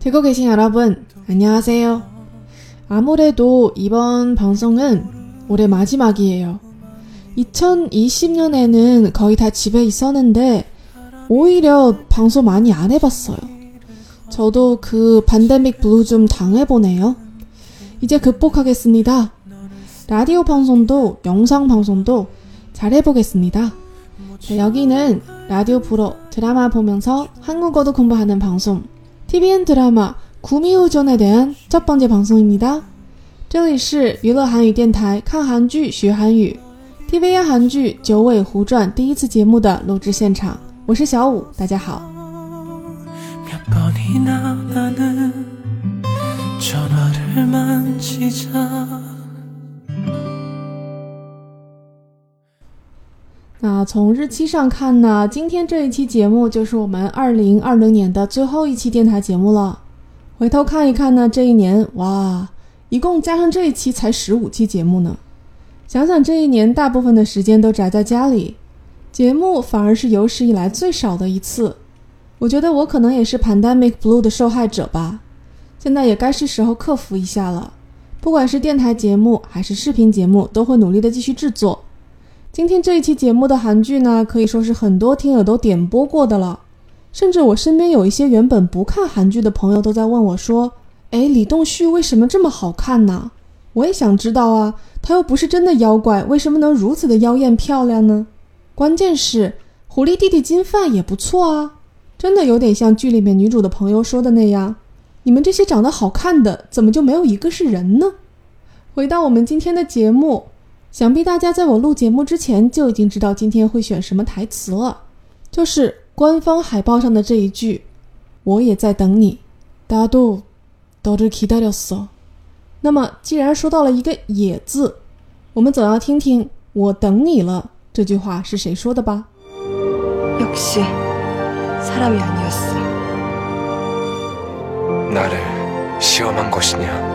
듣고 계신 여러분, 안녕하세요. 아무래도 이번 방송은 올해 마지막이에요. 2020년에는 거의 다 집에 있었는데, 오히려 방송 많이 안 해봤어요. 저도 그 반데믹 블루 좀 당해보네요. 이제 극복하겠습니다. 라디오 방송도 영상 방송도 잘 해보겠습니다. 자, 여기는 라디오 프로 드라마 보면서 한국어도 공부하는 방송 TVN 드라마 구미호전에 대한 첫 번째 방송입니다. 这里是娱乐韩语电台看韩剧学韩语 TVN 韩剧《九尾狐传》第一次节目的录制现场，我是小五，大家好。 몇 번이나 나는 전화를 만지자 那从日期上看呢，今天这一期节目就是我们二零二零年的最后一期电台节目了。回头看一看呢，这一年哇，一共加上这一期才十五期节目呢。想想这一年大部分的时间都宅在家里，节目反而是有史以来最少的一次。我觉得我可能也是 pandemic blue 的受害者吧。现在也该是时候克服一下了。不管是电台节目还是视频节目，都会努力的继续制作。今天这一期节目的韩剧呢，可以说是很多听友都点播过的了。甚至我身边有一些原本不看韩剧的朋友都在问我说：“哎，李栋旭为什么这么好看呢？”我也想知道啊，他又不是真的妖怪，为什么能如此的妖艳漂亮呢？关键是狐狸弟弟金范也不错啊，真的有点像剧里面女主的朋友说的那样，你们这些长得好看的，怎么就没有一个是人呢？回到我们今天的节目。想必大家在我录节目之前就已经知道今天会选什么台词了，就是官方海报上的这一句：“我也在等你。”大都都是期待了嗦。那么，既然说到了一个“也”字，我们总要听听“我等你了”这句话是谁说的吧？역시사람이아니었어 나를 시험한 것이냐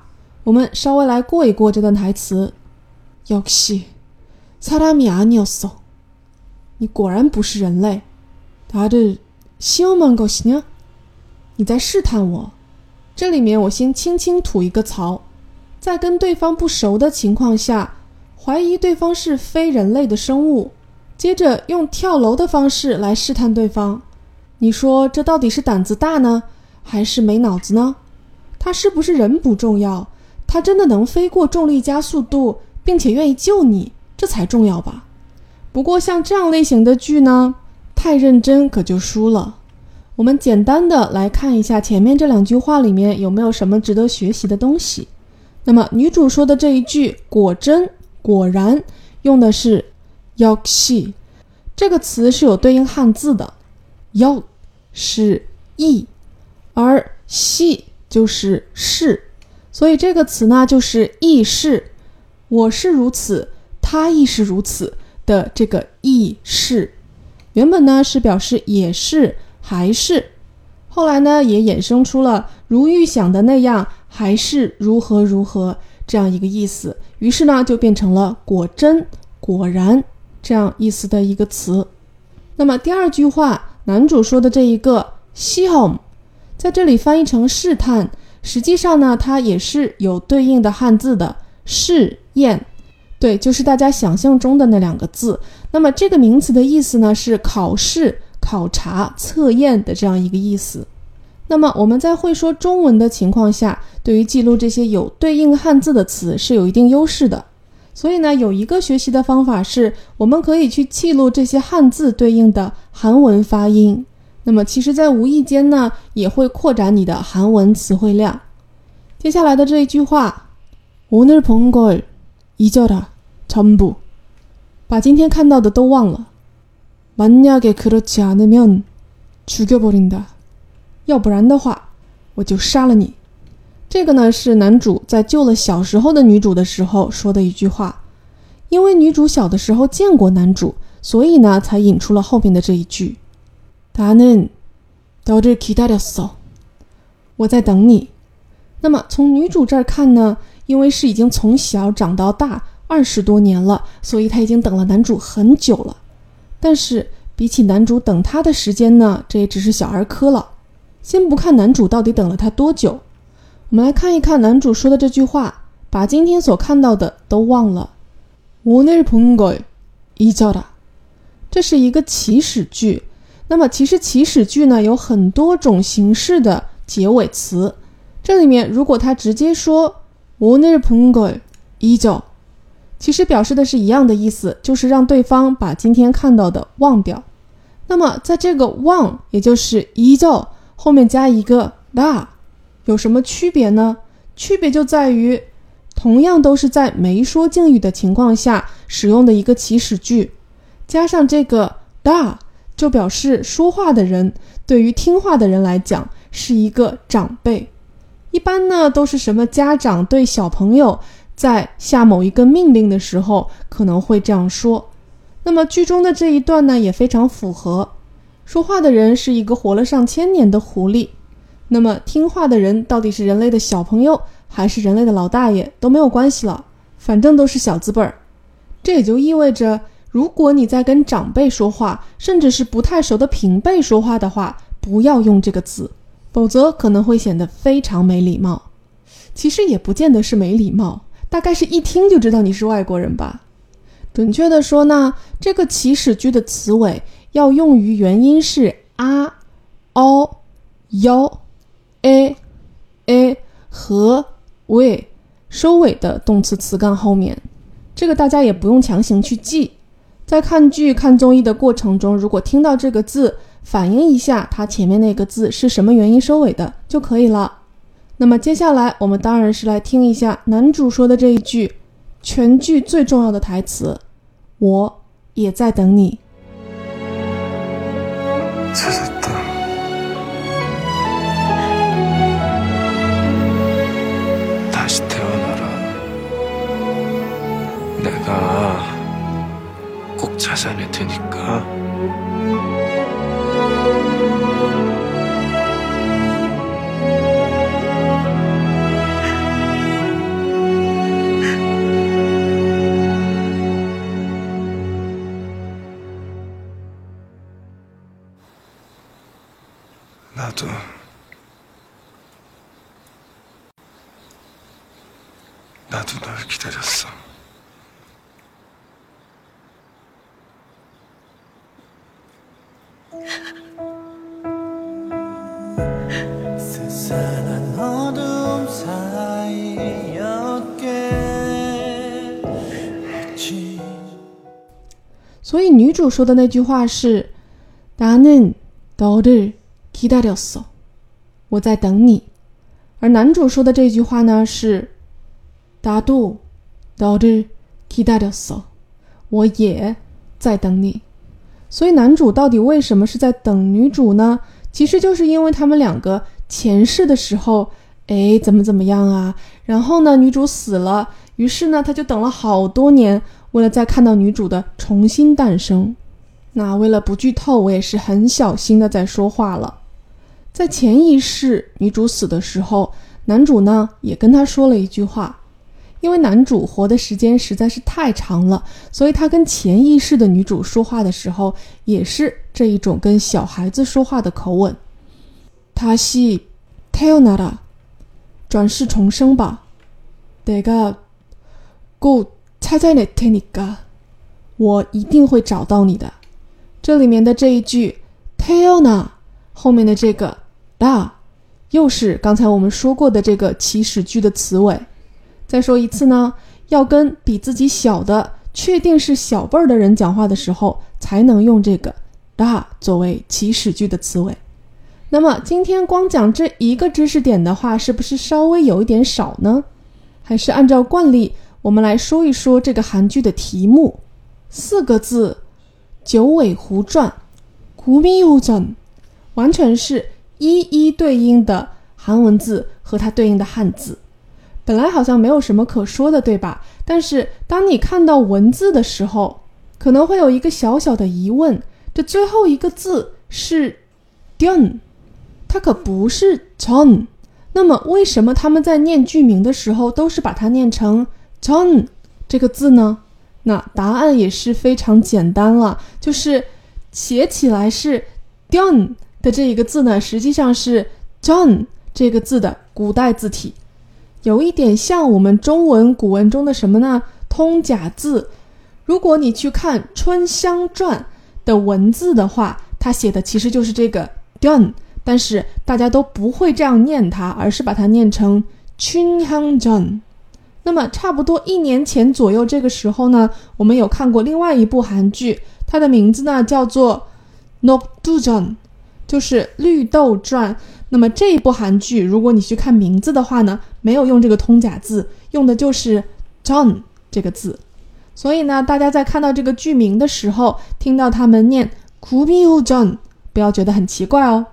我们稍微来过一过这段台词。역시사람이아니었어你果然不是人类。다들시험한것이냐你在试探我。这里面我先轻轻吐一个槽，在跟对方不熟的情况下，怀疑对方是非人类的生物。接着用跳楼的方式来试探对方，你说这到底是胆子大呢，还是没脑子呢？他是不是人不重要， 他真的能飞过重力加速度，并且愿意救你，这才重要吧？不过像这样类型的剧呢，太认真可就输了。我们简单的来看一下前面这两句话里面有没有什么值得学习的东西。那么女主说的这一句“果真”“果然”用的是。“yokshi” 这个词是有对应汉字的，，“yok” 是意，而系就是是，所以这个词呢就是亦是，我是如此，他亦是如此的这个亦是，原本呢是表示也是还是，后来呢也衍生出了如预想的那样，还是如何如何这样一个意思，于是呢就变成了果真果然。这样意思的一个词，那么第二句话，男主说的这一个시험在这里翻译成试探，实际上呢，它也是有对应的汉字的试验，对，就是大家想象中的那两个字。那么这个名词的意思呢，是考试、考察、测验的这样一个意思。那么我们在会说中文的情况下，对于记录这些有对应汉字的词是有一定优势的。所以呢，有一个学习的方法是，我们可以去记录这些汉字对应的韩文发音。那么，其实，在无意间呢，也会扩展你的韩文词汇量。接下来的这一句话， 오늘본걸잊어라전부把今天看到的都忘了。만약에그렇지않으면죽여버린다。要不然的话，我就杀了你。这个呢是男主在救了小时候的女主的时候说的一句话。因为女主小的时候见过男主，所以呢才引出了后面的这一句。 나는너를기다렸어。我在等你。那么从女主这儿看呢，因为是已经从小长到大二十多年了，所以她已经等了男主很久了。但是比起男主等她的时间呢，这也只是小儿科了。先不看男主到底等了她多久，我们来看一看男主说的这句话：把今天所看到的都忘了。오늘본걸잊어 라。 这是一个祈使句。 那么其实祈使句呢有很多种形式的结尾词。这里面如果他直接说오늘본걸잊 어， 其实表示的是一样的意思，就是让对方把今天看到的忘掉。那么在这个忘，也就是잊어后面加一个라， 有什么区别呢？区别就在于。同样都是在没说敬语的情况下使用的一个祈使句，加上这个大， ”。就表示说话的人对于听话的人来讲是一个长辈。一般呢都是什么家长对小朋友在下某一个命令的时候可能会这样说。那么剧中的这一段呢也非常符合，说话的人是一个活了上千年的狐狸，那么听话的人到底是人类的小朋友？还是人类的老大爷都没有关系了，反正都是小字辈儿。这也就意味着，如果你在跟长辈说话，甚至是不太熟的平辈说话的话，不要用这个字，否则可能会显得非常没礼貌。其实也不见得是没礼貌，大概是一听就知道你是外国人吧。准确的说呢，这个祈使句的词尾要用于元音是啊、哦、哟、诶、诶和。we 收尾的动词词干后面，这个大家也不用强行去记。在看剧、看综艺的过程中，如果听到这个字，反映一下它前面那个字是什么原因收尾的就可以了。那么接下来，我们当然是来听一下男主说的这一句全剧最重要的台词：“我也在等你。” 찾아낼 테니까. 所以女主说的那句话是“나는너를기다렸어”，我在等你。而男主说的这句话呢是“나도너를기다렸어”，我也在等你。 所以男主到底为什么是在等女主呢？其实就是因为他们两个前世的时候，哎，怎么怎么样啊？然后呢，女主死了，于是呢，他就等了好多年，为了再看到女主的重新诞生。那为了不剧透，我也是很小心的在说话了。在前一世女主死的时候，男主呢也跟她说了一句话。因为男主活的时间实在是太长了，所以他跟潜意识的女主说话的时候，也是这一种跟小孩子说话的口吻。他是태어나 라， 转世重生吧。내가꼭찾아낼테니 까， 我一定会找到你的。这里面的这一句태어나后面的这个라又是刚才我们说过的这个祈使句的词尾。 再说一次呢，要跟比自己小的、确定是小辈儿的人讲话的时候，才能用这个大作为祈使句的词尾。那么今天光讲这一个知识点的话，是不是稍微有一点少呢？还是按照惯例，我们来说一说这个韩剧的题目，四个字：九尾狐传，古미요 전， 完全是一一对应的韩文字和它对应的汉字。本来好像没有什么可说的，对吧？但是当你看到文字的时候，可能会有一个小小的疑问：这最后一个字是 “dun”，它可不是 “john”。那么为什么他们在念剧名的时候都是把它念成 “john” 这个字呢？那答案也是非常简单了，就是写起来是 “dun” 的这一个字呢，实际上是 “john” 这个字的古代字体，有一点像我们中文古文中的什么呢？通假字。如果你去看《春香传》的文字的话，它写的其实就是这个 “dun”，但是大家都不会这样念它，而是把它念成 “chun hang jon”。那么差不多一年前左右这个时候呢，我们有看过另外一部韩剧，它的名字呢叫做《Nok Du Jon》，就是《绿豆传》。那么这一部韩剧，如果你去看名字的话呢，没有用这个通假字，用的就是 “john” 这个字。所以呢，大家在看到这个剧名的时候，听到他们念 “Kubiu John”，不要觉得很奇怪哦。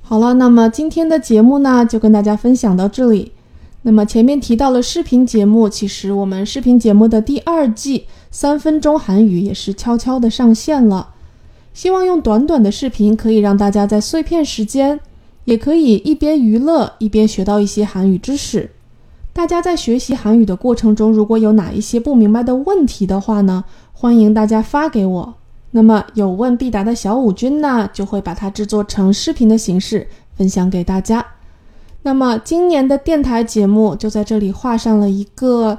好了，那么今天的节目呢，就跟大家分享到这里。那么前面提到了视频节目，其实我们视频节目的第二季三分钟韩语也是悄悄的上线了。希望用短短的视频，可以让大家在碎片时间，也可以一边娱乐一边学到一些韩语知识。大家在学习韩语的过程中，如果有哪一些不明白的问题的话呢，欢迎大家发给我。那么有问必答的小五君呢，就会把它制作成视频的形式分享给大家。那么今年的电台节目就在这里画上了一个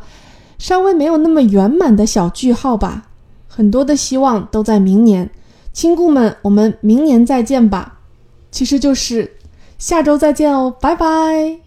稍微没有那么圆满的小句号吧。很多的希望都在明年，亲故们，我们明年再见吧。其实就是下周再见哦，拜拜。